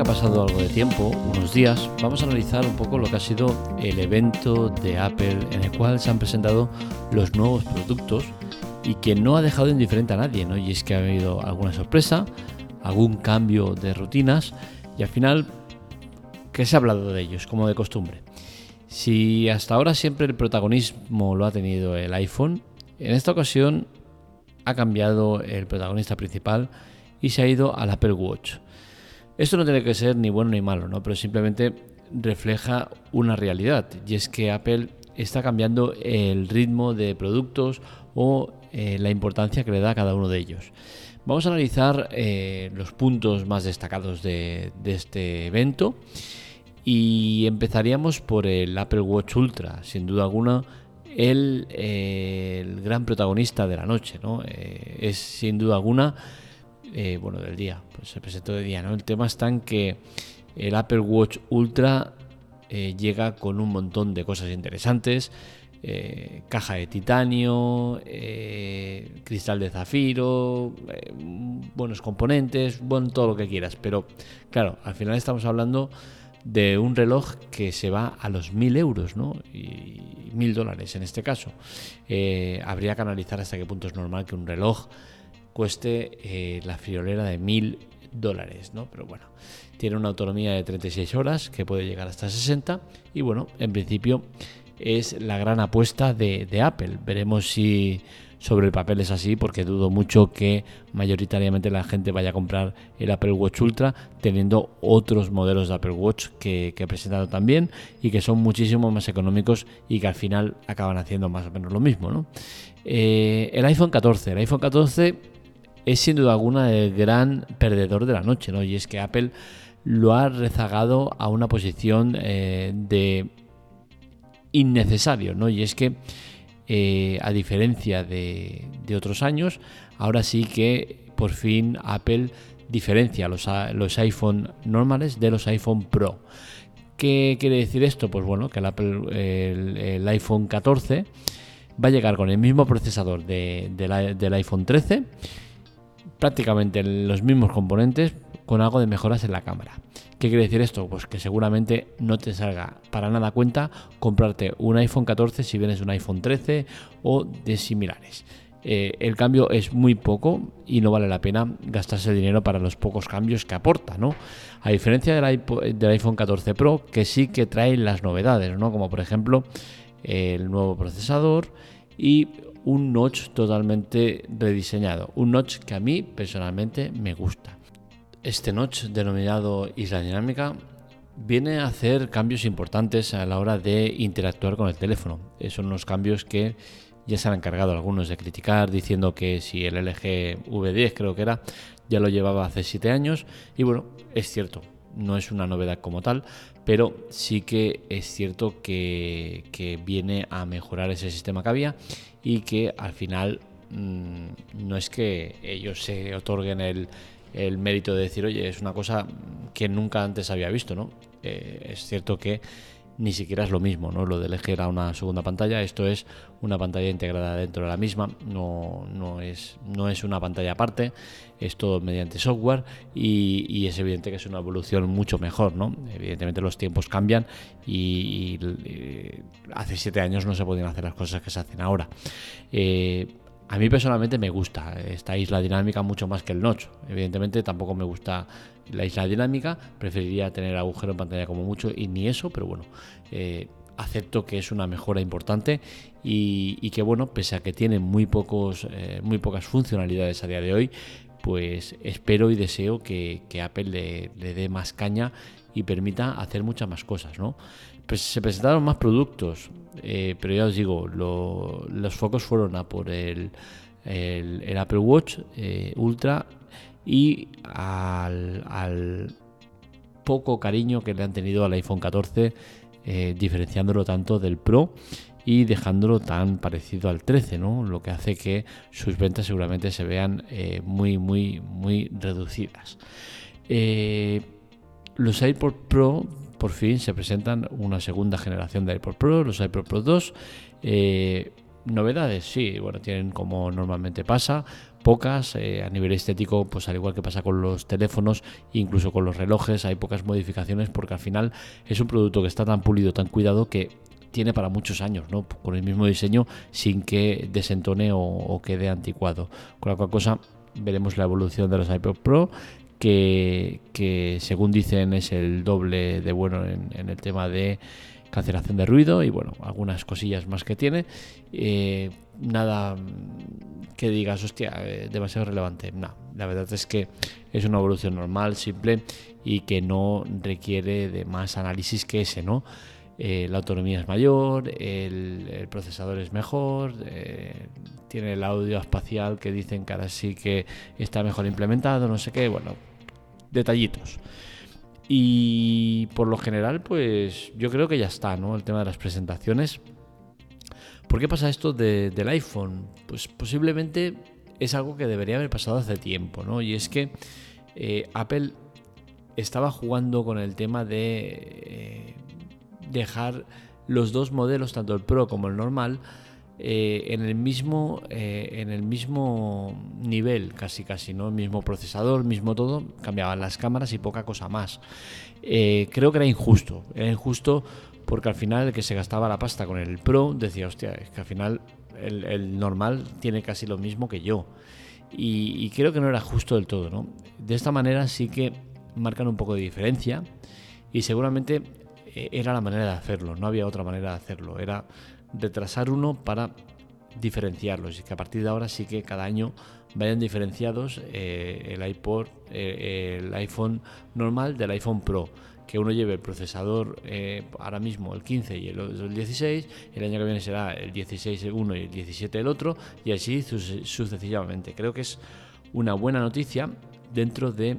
ha pasado algo de tiempo, unos días, vamos a analizar un poco lo que ha sido el evento de Apple en el cual se han presentado los nuevos productos y que no ha dejado indiferente a nadie, ¿no? Y es que ha habido alguna sorpresa, algún cambio de rutinas y al final, ¿qué se ha hablado de ellos, como de costumbre? Si hasta ahora siempre el protagonismo lo ha tenido el iPhone, en esta ocasión ha cambiado el protagonista principal y se ha ido al Apple Watch. Esto no tiene que ser ni bueno ni malo, ¿no? pero simplemente refleja una realidad y es que Apple está cambiando el ritmo de productos o eh, la importancia que le da a cada uno de ellos. Vamos a analizar eh, los puntos más destacados de, este evento y empezaríamos por el Apple Watch Ultra, sin duda alguna el, eh, el gran protagonista de la noche, ¿no? es sin duda alguna eh, bueno, del día, pues se presentó de día, ¿no? El tema está en que el Apple Watch Ultra eh, llega con un montón de cosas interesantes, eh, caja de titanio, cristal de zafiro, buenos componentes, bueno, todo lo que quieras, pero claro, al final estamos hablando de un reloj que se va a los mil euros, ¿no? Y mil dólares en este caso. habría que analizar hasta qué punto es normal que un reloj cueste eh, la friolera de mil dólares, ¿no? Pero bueno, tiene una autonomía de 36 horas que puede llegar hasta 60 y bueno, en principio es la gran apuesta de, Apple. Veremos si sobre el papel es así porque dudo mucho que mayoritariamente la gente vaya a comprar el Apple Watch Ultra teniendo otros modelos de Apple Watch que, he presentado también y que son muchísimo más económicos y que al final acaban haciendo más o menos lo mismo. ¿no? Eh, el iPhone 14, el iPhone 14 es sin duda alguna el gran perdedor de la noche, ¿no? Y es que Apple lo ha rezagado a una posición eh, de innecesario, ¿no? Y es que, eh, a diferencia de, otros años, ahora sí que por fin Apple diferencia los, los iPhone normales de los iPhone Pro. ¿Qué quiere decir esto? Pues bueno, que el, iPhone 14 va a llegar con el mismo procesador del iPhone 13 prácticamente los mismos componentes con algo de mejoras en la cámara. ¿Qué quiere decir esto? Pues que seguramente no te salga para nada cuenta comprarte un iPhone 14 si vienes un iPhone 13 o de similares. Eh, el cambio es muy poco y no vale la pena gastarse dinero para los pocos cambios que aporta, ¿no? A diferencia del, del iPhone 14 Pro, que sí que trae las novedades, ¿no? Como por ejemplo el nuevo procesador y un notch totalmente rediseñado. Un notch que a mí personalmente me gusta. Este notch denominado Isla Dinámica viene a hacer cambios importantes a la hora de interactuar con el teléfono. Son unos cambios que ya se han encargado algunos de criticar diciendo que si el LG V10 creo que era ya lo llevaba hace 7 años y bueno, es cierto, no es una novedad como tal, pero sí que es cierto que, viene a mejorar ese sistema que había y que al final mm, no es que ellos se otorguen el, mérito de decir, oye, es una cosa que nunca antes había visto, ¿no? Eh, es cierto que ni siquiera es lo mismo, ¿no? Lo del eje era una segunda pantalla, esto es una pantalla integrada dentro de la misma, no, no, es, no es una pantalla aparte, es todo mediante software y, es evidente que es una evolución mucho mejor, ¿no? Evidentemente los tiempos cambian y, hace siete años no se podían hacer las cosas que se hacen ahora. Eh, a mí personalmente me gusta esta isla dinámica mucho más que el notch. Evidentemente tampoco me gusta la isla dinámica, preferiría tener agujero en pantalla como mucho y ni eso, pero bueno, eh, acepto que es una mejora importante y, que bueno, pese a que tiene muy, pocos, eh, muy pocas funcionalidades a día de hoy, pues espero y deseo que, Apple le, dé más caña y permita hacer muchas más cosas, ¿no? Pues se presentaron más productos, eh, pero ya os digo, los focos fueron a por el, el, Apple Watch Ultra y al, poco cariño que le han tenido al iPhone 14, eh, diferenciándolo tanto del Pro y dejándolo tan parecido al 13, ¿no? Lo que hace que sus ventas seguramente se vean eh, muy, muy, muy reducidas. Eh, los iPod Pro por fin se presentan una segunda generación de iPod Pro, los iPod Pro 2. Novedades, sí, bueno, tienen como normalmente pasa, pocas. Eh, a nivel estético, pues al igual que pasa con los teléfonos, incluso con los relojes, hay pocas modificaciones porque al final es un producto que está tan pulido, tan cuidado que tiene para muchos años, ¿no? Con el mismo diseño, sin que desentone o, quede anticuado. Con la cual cosa veremos la evolución de los iPod Pro, que, según dicen es el doble de bueno en el tema de cancelación de ruido y bueno, algunas cosillas más que tiene. Eh, nada que digas, hostia, eh, demasiado relevante. No, la verdad es que es una evolución normal, simple y que no requiere de más análisis que ese, ¿no? Eh, la autonomía es mayor, el, procesador es mejor, tiene el audio espacial que dicen que ahora sí que está mejor implementado, no sé qué, bueno, detallitos. Y por lo general, pues yo creo que ya está, ¿no? El tema de las presentaciones. ¿Por qué pasa esto del iPhone? Pues posiblemente es algo que debería haber pasado hace tiempo, ¿no? Y es que eh, Apple estaba jugando con el tema de eh, dejar los dos modelos, tanto el Pro como el normal, eh, en, el mismo, eh, en el mismo nivel, casi casi, ¿no? El mismo procesador, mismo todo, cambiaban las cámaras y poca cosa más. Eh, creo que era injusto, era injusto porque al final el que se gastaba la pasta con el Pro decía, hostia, es que al final el, normal tiene casi lo mismo que yo. Y, y, creo que no era justo del todo, ¿no? De esta manera sí que marcan un poco de diferencia y seguramente era la manera de hacerlo, no había otra manera de hacerlo, era retrasar uno para diferenciarlos y que a partir de ahora sí que cada año vayan diferenciados eh, el iPod, eh, el iPhone normal del iPhone Pro. Que uno lleve el procesador eh, ahora mismo el 15 y el, 16, el año que viene será el 16 el uno y el 17 el otro, y así sucesivamente. Creo que es una buena noticia dentro de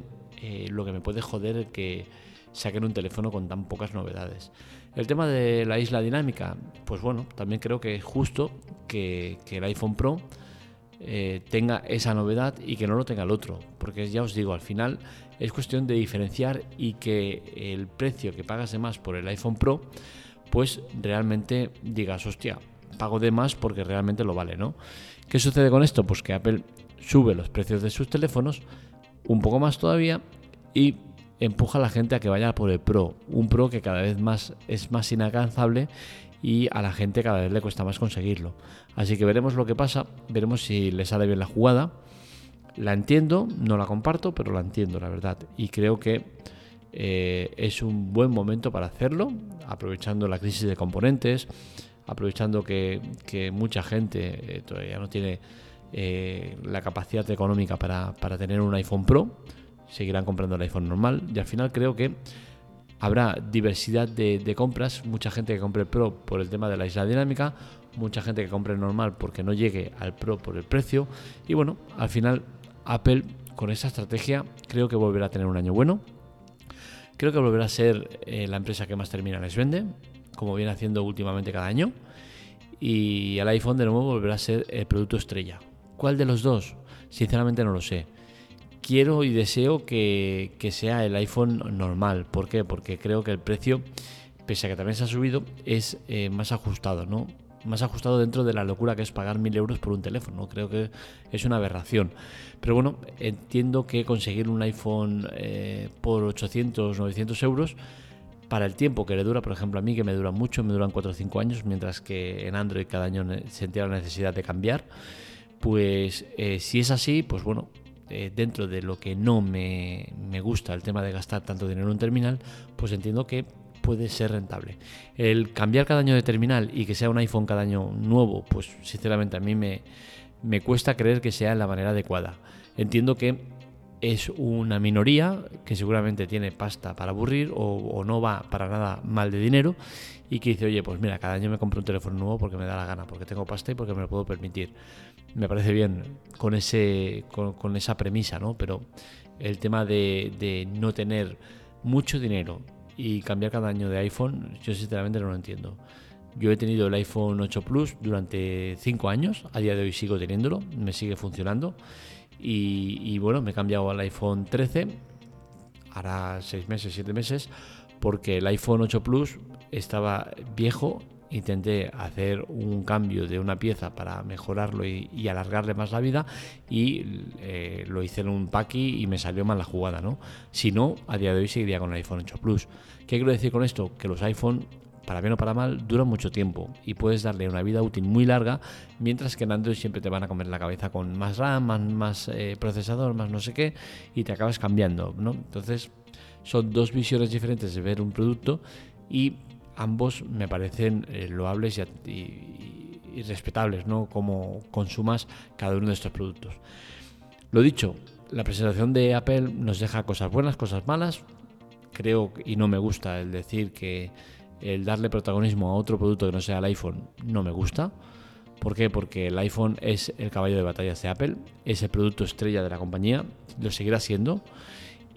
lo que me puede joder que saquen un teléfono con tan pocas novedades. El tema de la isla dinámica, pues bueno, también creo que es justo que, el iPhone Pro eh, tenga esa novedad y que no lo tenga el otro, porque ya os digo, al final es cuestión de diferenciar y que el precio que pagas de más por el iPhone Pro, pues realmente digas, hostia, pago de más porque realmente lo vale, ¿no? ¿Qué sucede con esto? Pues que Apple sube los precios de sus teléfonos un poco más todavía y empuja a la gente a que vaya por el Pro, un Pro que cada vez más es más inalcanzable y a la gente cada vez le cuesta más conseguirlo. Así que veremos lo que pasa, veremos si le sale bien la jugada. La entiendo, no la comparto, pero la entiendo, la verdad. Y creo que eh, es un buen momento para hacerlo, aprovechando la crisis de componentes, aprovechando que, mucha gente eh, todavía no tiene eh, la capacidad económica para, para tener un iPhone Pro seguirán comprando el iPhone normal y al final creo que habrá diversidad de, compras, mucha gente que compre el Pro por el tema de la isla dinámica, mucha gente que compre el normal porque no llegue al Pro por el precio y bueno, al final Apple con esa estrategia creo que volverá a tener un año bueno. Creo que volverá a ser eh, la empresa que más terminales vende, como viene haciendo últimamente cada año. Y el iPhone de nuevo volverá a ser el producto estrella. ¿Cuál de los dos? Sinceramente no lo sé quiero y deseo que, sea el iPhone normal. ¿Por qué? Porque creo que el precio, pese a que también se ha subido, es eh, más ajustado, ¿no? Más ajustado dentro de la locura que es pagar mil euros por un teléfono. Creo que es una aberración. Pero bueno, entiendo que conseguir un iPhone eh, por 800, 900 euros para el tiempo que le dura, por ejemplo, a mí que me dura mucho, me duran 4 o 5 años, mientras que en Android cada año sentía la necesidad de cambiar. Pues eh, si es así, pues bueno, eh, dentro de lo que no me, gusta el tema de gastar tanto dinero en un terminal, pues entiendo que puede ser rentable. El cambiar cada año de terminal y que sea un iPhone cada año nuevo, pues sinceramente a mí me, me cuesta creer que sea la manera adecuada. Entiendo que es una minoría que seguramente tiene pasta para aburrir o, no va para nada mal de dinero y que dice, oye, pues mira, cada año me compro un teléfono nuevo porque me da la gana, porque tengo pasta y porque me lo puedo permitir me parece bien con, ese, con, esa premisa, ¿no? Pero el tema de, no tener mucho dinero y cambiar cada año de iPhone, yo sinceramente no lo entiendo. Yo he tenido el iPhone 8 Plus durante 5 años, a día de hoy sigo teniéndolo, me sigue funcionando. Y, y bueno, me he cambiado al iPhone 13, hará 6 meses, 7 meses, porque el iPhone 8 Plus estaba viejo intenté hacer un cambio de una pieza para mejorarlo y, alargarle más la vida y eh, lo hice en un paqui y me salió mal la jugada, ¿no? Si no, a día de hoy seguiría con el iPhone 8 Plus. ¿Qué quiero decir con esto? Que los iPhone para bien o para mal, duran mucho tiempo y puedes darle una vida útil muy larga, mientras que en Android siempre te van a comer la cabeza con más RAM, más, eh, procesador, más no sé qué, y te acabas cambiando, ¿no? Entonces, son dos visiones diferentes de ver un producto y ambos me parecen eh, loables y, respetables, ¿no? Como consumas cada uno de estos productos. Lo dicho, la presentación de Apple nos deja cosas buenas, cosas malas. Creo y no me gusta el decir que el darle protagonismo a otro producto que no sea el iPhone no me gusta. ¿Por qué? Porque el iPhone es el caballo de batalla de Apple, es el producto estrella de la compañía, lo seguirá siendo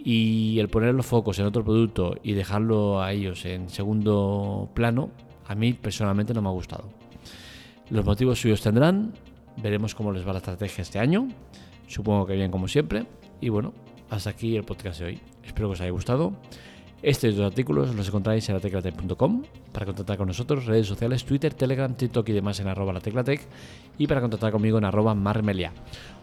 y el poner los focos en otro producto y dejarlo a ellos en segundo plano, a mí personalmente no me ha gustado. Los motivos suyos tendrán, veremos cómo les va la estrategia este año, supongo que bien como siempre, y bueno, hasta aquí el podcast de hoy. Espero que os haya gustado. Estos dos artículos los encontráis en lateclatec.com para contactar con nosotros, redes sociales, Twitter, Telegram, TikTok y demás en arroba lateclatec y para contactar conmigo en arroba marmelia.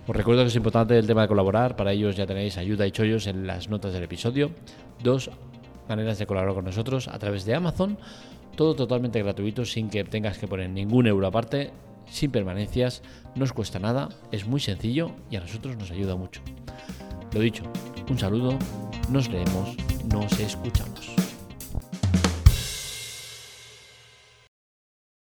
Os recuerdo que es importante el tema de colaborar, para ellos ya tenéis ayuda y chollos en las notas del episodio. Dos maneras de colaborar con nosotros a través de Amazon, todo totalmente gratuito sin que tengas que poner ningún euro aparte, sin permanencias, no os cuesta nada, es muy sencillo y a nosotros nos ayuda mucho. Lo dicho, un saludo, nos leemos, nos escuchamos.